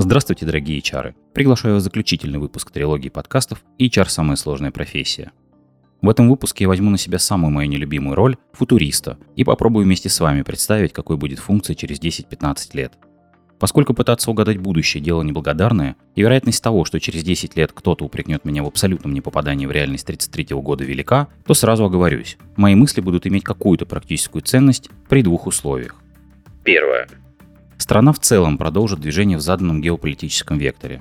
Здравствуйте, дорогие HR. Приглашаю вас в заключительный выпуск трилогии подкастов HR «Самая сложная профессия». В этом выпуске я возьму на себя самую мою нелюбимую роль – футуриста и попробую вместе с вами представить, какой будет функция через 10-15 лет. Поскольку пытаться угадать будущее – дело неблагодарное, и вероятность того, что через 10 лет кто-то упрекнет меня в абсолютном непопадании в реальность 33 года велика, то сразу оговорюсь. Мои мысли будут иметь какую-то практическую ценность при двух условиях. Первое. Страна в целом продолжит движение в заданном геополитическом векторе.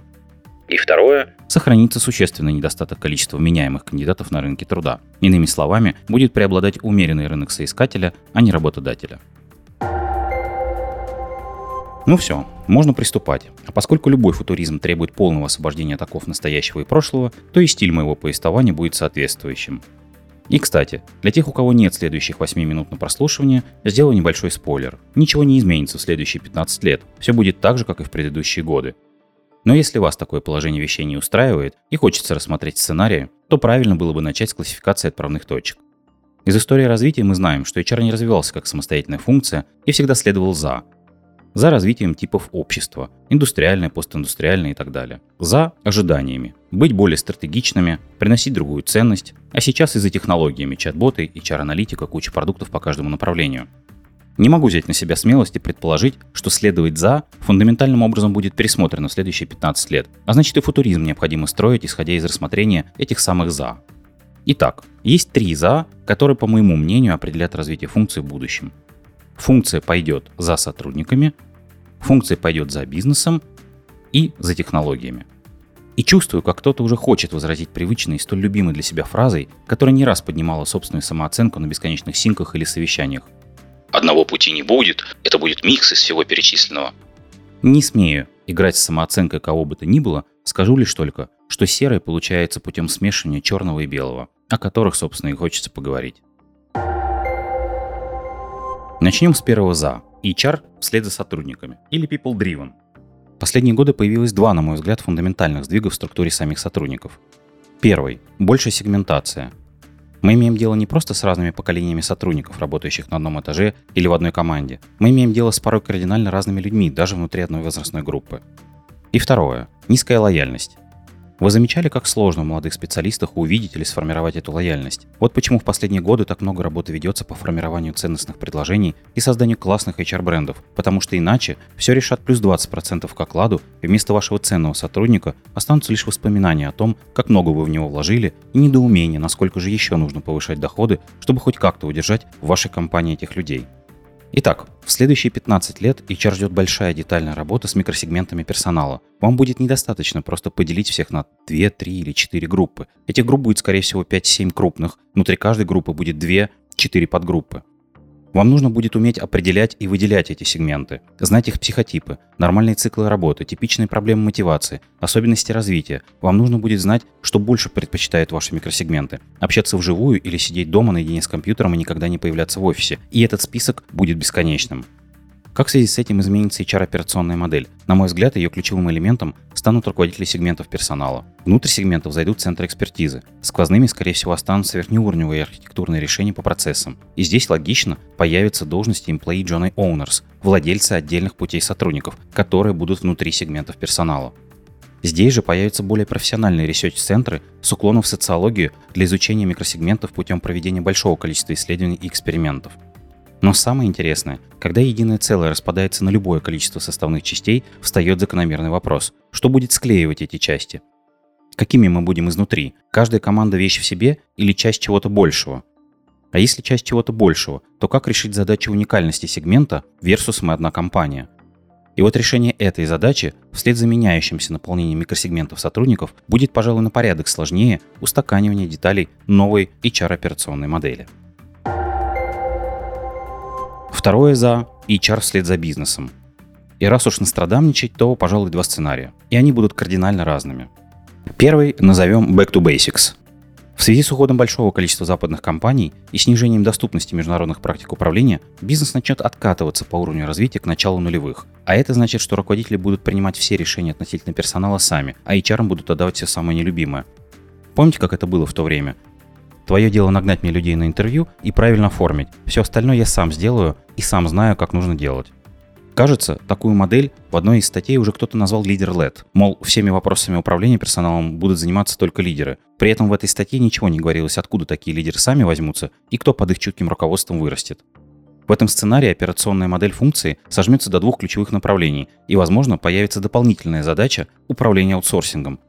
И второе, сохранится существенный недостаток количества меняемых кандидатов на рынке труда. Иными словами, будет преобладать умеренный рынок соискателя, а не работодателя. Ну все, можно приступать. А поскольку любой футуризм требует полного освобождения от оков настоящего и прошлого, то и стиль моего повествования будет соответствующим. И, кстати, для тех, у кого нет следующих 8 минут на прослушивание, сделаю небольшой спойлер. Ничего не изменится в следующие 15 лет. Все будет так же, как и в предыдущие годы. Но если вас такое положение вещей не устраивает и хочется рассмотреть сценарии, то правильно было бы начать с классификации отправных точек. Из истории развития мы знаем, что HR не развивался как самостоятельная функция и всегда следовал за, за развитием типов общества, индустриальное, постиндустриальное и так далее. За ожиданиями, быть более стратегичными, приносить другую ценность, а сейчас и за технологиями, чат-боты, HR-аналитика, куча продуктов по каждому направлению. Не могу взять на себя смелость и предположить, что следовать за фундаментальным образом будет пересмотрено в следующие 15 лет, а значит и футуризм необходимо строить, исходя из рассмотрения этих самых «за». Итак, есть три «за», которые, по моему мнению, определят развитие функции в будущем. Функция пойдет за сотрудниками, Функция пойдет за бизнесом и за технологиями. И чувствую, как кто-то уже хочет возразить привычной и столь любимой для себя фразой, которая не раз поднимала собственную самооценку на бесконечных синках или совещаниях. Одного пути не будет, это будет микс из всего перечисленного. Не смею играть с самооценкой кого бы то ни было, скажу лишь только, что серое получается путем смешивания черного и белого, о которых, собственно, и хочется поговорить. Начнем с первого «за», HR вслед за сотрудниками или people driven. Последние годы появилось два, на мой взгляд, фундаментальных сдвига в структуре самих сотрудников. Первый – большая сегментация. Мы имеем дело не просто с разными поколениями сотрудников, работающих на одном этаже или в одной команде. Мы имеем дело с порой кардинально разными людьми, даже внутри одной возрастной группы. И второе – низкая лояльность. Вы замечали, как сложно в молодых специалистах увидеть или сформировать эту лояльность? Вот почему в последние годы так много работы ведется по формированию ценностных предложений и созданию классных HR-брендов, потому что иначе все решат плюс 20% к окладу, и вместо вашего ценного сотрудника останутся лишь воспоминания о том, как много вы в него вложили, и недоумение, насколько же еще нужно повышать доходы, чтобы хоть как-то удержать в вашей компании этих людей. Итак, в следующие 15 лет HR ждет большая детальная работа с микросегментами персонала. Вам будет недостаточно просто поделить всех на 2, 3 или 4 группы. Этих групп будет, скорее всего, 5-7 крупных. Внутри каждой группы будет 2-4 подгруппы. Вам нужно будет уметь определять и выделять эти сегменты, знать их психотипы, нормальные циклы работы, типичные проблемы мотивации, особенности развития. Вам нужно будет знать, что больше предпочитают ваши микросегменты. Общаться вживую или сидеть дома наедине с компьютером и никогда не появляться в офисе. И этот список будет бесконечным. Как в связи с этим изменится HR-операционная модель? На мой взгляд, ее ключевым элементом станут руководители сегментов персонала. Внутрь сегментов зайдут центры экспертизы. Сквозными, скорее всего, останутся верхнеуровневые архитектурные решения по процессам. И здесь логично появятся должности Employee Journey Owners, владельцы отдельных путей сотрудников, которые будут внутри сегментов персонала. Здесь же появятся более профессиональные ресерч-центры с уклоном в социологию для изучения микросегментов путем проведения большого количества исследований и экспериментов – но самое интересное, когда единое целое распадается на любое количество составных частей, встает закономерный вопрос, что будет склеивать эти части? Какими мы будем изнутри? Каждая команда вещь в себе или часть чего-то большего? А если часть чего-то большего, то как решить задачу уникальности сегмента versus мы одна компания? И вот решение этой задачи, вслед за меняющимся наполнением микросегментов сотрудников, будет, пожалуй, на порядок сложнее устаканивания деталей новой HR-операционной модели. Второе за HR вслед за бизнесом. И раз уж настрадамничать, то, пожалуй, два сценария. И они будут кардинально разными. Первый назовем Back to Basics. В связи с уходом большого количества западных компаний и снижением доступности международных практик управления, бизнес начнет откатываться по уровню развития к началу нулевых. А это значит, что руководители будут принимать все решения относительно персонала сами, а HR будут отдавать все самое нелюбимое. Помните, как это было в то время? Твое дело нагнать мне людей на интервью и правильно оформить. Все остальное я сам сделаю и сам знаю, как нужно делать. Кажется, такую модель в одной из статей уже кто-то назвал лидер-лед. Мол, всеми вопросами управления персоналом будут заниматься только лидеры. При этом в этой статье ничего не говорилось, откуда такие лидеры сами возьмутся и кто под их чутким руководством вырастет. В этом сценарии операционная модель функции сожмется до двух ключевых направлений, и, возможно, появится дополнительная задача управления аутсорсингом,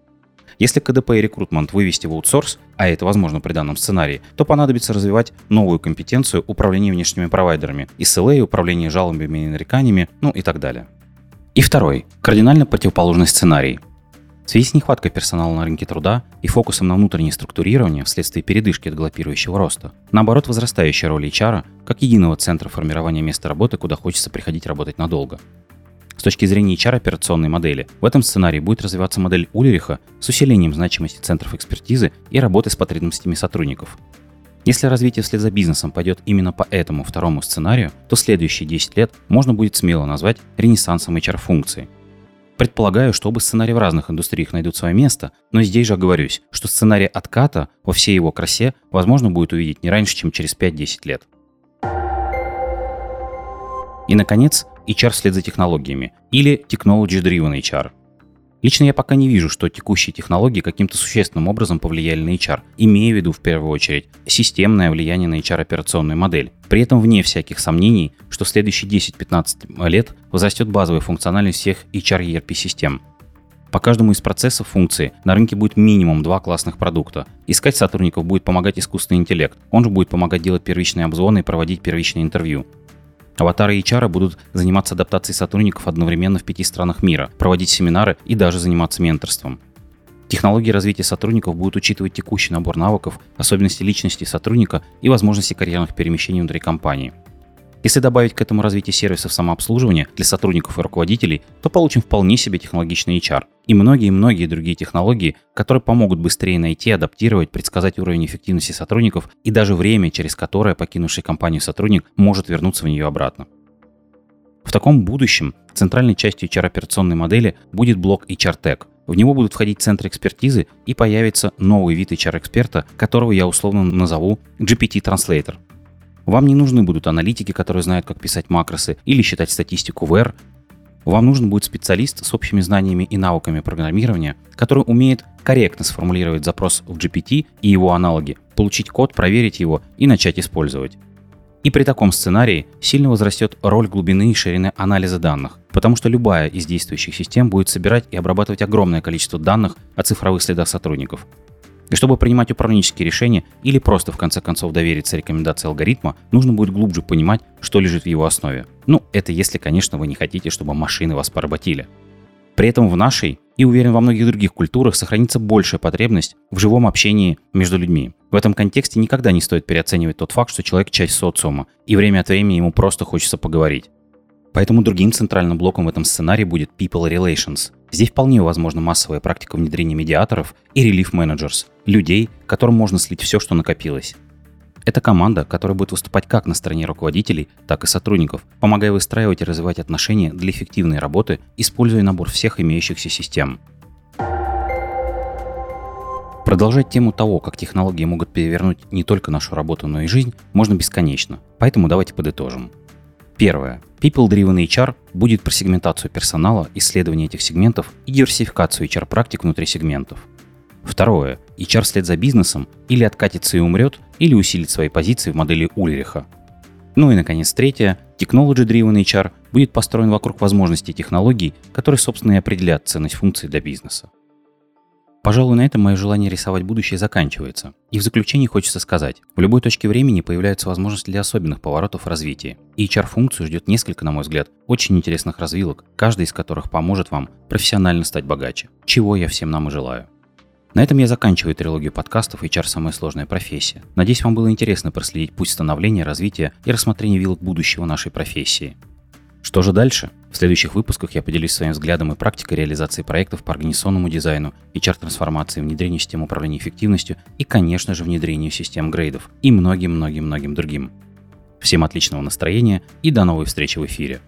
если КДП и рекрутмент вывести в аутсорс, а это возможно при данном сценарии, то понадобится развивать новую компетенцию управления внешними провайдерами, SLA, управление жалобами и нареканиями, ну и так далее. И второй, кардинально противоположный сценарий. В связи с нехваткой персонала на рынке труда и фокусом на внутреннее структурирование вследствие передышки от галопирующего роста, наоборот, возрастающая роль HR как единого центра формирования места работы, куда хочется приходить работать надолго. С точки зрения HR-операционной модели, в этом сценарии будет развиваться модель Ульриха с усилением значимости центров экспертизы и работы с потребностями сотрудников. Если развитие вслед за бизнесом пойдет именно по этому второму сценарию, то следующие 10 лет можно будет смело назвать ренессансом HR-функции. Предполагаю, что оба сценария в разных индустриях найдут свое место, но здесь же оговорюсь, что сценарий отката во всей его красе возможно будет увидеть не раньше, чем через 5-10 лет. И, наконец, HR вслед за технологиями или Technology-Driven HR. Лично я пока не вижу, что текущие технологии каким-то существенным образом повлияли на HR, имея в виду в первую очередь системное влияние на HR-операционную модель. При этом вне всяких сомнений, что в следующие 10-15 лет возрастет базовая функциональность всех HR ERP-систем. По каждому из процессов функции на рынке будет минимум два классных продукта. Искать сотрудников будет помогать искусственный интеллект. Он же будет помогать делать первичные обзвоны и проводить первичные интервью. Аватары HR будут заниматься адаптацией сотрудников одновременно в пяти странах мира, проводить семинары и даже заниматься менторством. Технологии развития сотрудников будут учитывать текущий набор навыков, особенности личности сотрудника и возможности карьерных перемещений внутри компании. Если добавить к этому развитие сервисов самообслуживания для сотрудников и руководителей, то получим вполне себе технологичный HR и многие-многие другие технологии, которые помогут быстрее найти, адаптировать, предсказать уровень эффективности сотрудников и даже время, через которое покинувший компанию сотрудник может вернуться в нее обратно. В таком будущем центральной частью HR-операционной модели будет блок HR Tech. В него будут входить центры экспертизы и появится новый вид HR-эксперта, которого я условно назову GPT Translator – вам не нужны будут аналитики, которые знают, как писать макросы или считать статистику в R. Вам нужен будет специалист с общими знаниями и навыками программирования, который умеет корректно сформулировать запрос в GPT и его аналоги, получить код, проверить его и начать использовать. И при таком сценарии сильно возрастет роль глубины и ширины анализа данных, потому что любая из действующих систем будет собирать и обрабатывать огромное количество данных о цифровых следах сотрудников. И чтобы принимать управленческие решения или просто в конце концов довериться рекомендации алгоритма, нужно будет глубже понимать, что лежит в его основе. Ну, это если, конечно, вы не хотите, чтобы машины вас поработили. При этом в нашей и уверен во многих других культурах сохранится большая потребность в живом общении между людьми. В этом контексте никогда не стоит переоценивать тот факт, что человек часть социума, и время от времени ему просто хочется поговорить. Поэтому другим центральным блоком в этом сценарии будет People Relations. Здесь вполне возможна массовая практика внедрения медиаторов и Managers – людей, которым можно слить все, что накопилось. Это команда, которая будет выступать как на стороне руководителей, так и сотрудников, помогая выстраивать и развивать отношения для эффективной работы, используя набор всех имеющихся систем. Продолжать тему того, как технологии могут перевернуть не только нашу работу, но и жизнь, можно бесконечно. Поэтому давайте подытожим. Первое. People-Driven HR будет про сегментацию персонала, исследование этих сегментов и диверсификацию HR-практик внутри сегментов. Второе. HR вслед за бизнесом или откатится и умрет, или усилит свои позиции в модели Ульриха. Ну и, наконец, третье. Technology-Driven HR будет построен вокруг возможностей технологий, которые, собственно, и определят ценность функции для бизнеса. Пожалуй, на этом мое желание рисовать будущее заканчивается. И в заключение хочется сказать, в любой точке времени появляются возможности для особенных поворотов в развитии. И HR-функцию ждет несколько, на мой взгляд, очень интересных развилок, каждый из которых поможет вам профессионально стать богаче, чего я всем нам и желаю. На этом я заканчиваю трилогию подкастов HR «Самая сложная профессия». Надеюсь, вам было интересно проследить путь становления, развития и рассмотрения вилок будущего нашей профессии. Что же дальше? В следующих выпусках я поделюсь своим взглядом и практикой реализации проектов по организационному дизайну, HR-трансформации, внедрению систем управления эффективностью и, конечно же, внедрению систем грейдов и многим-многим-многим другим. Всем отличного настроения и до новой встречи в эфире.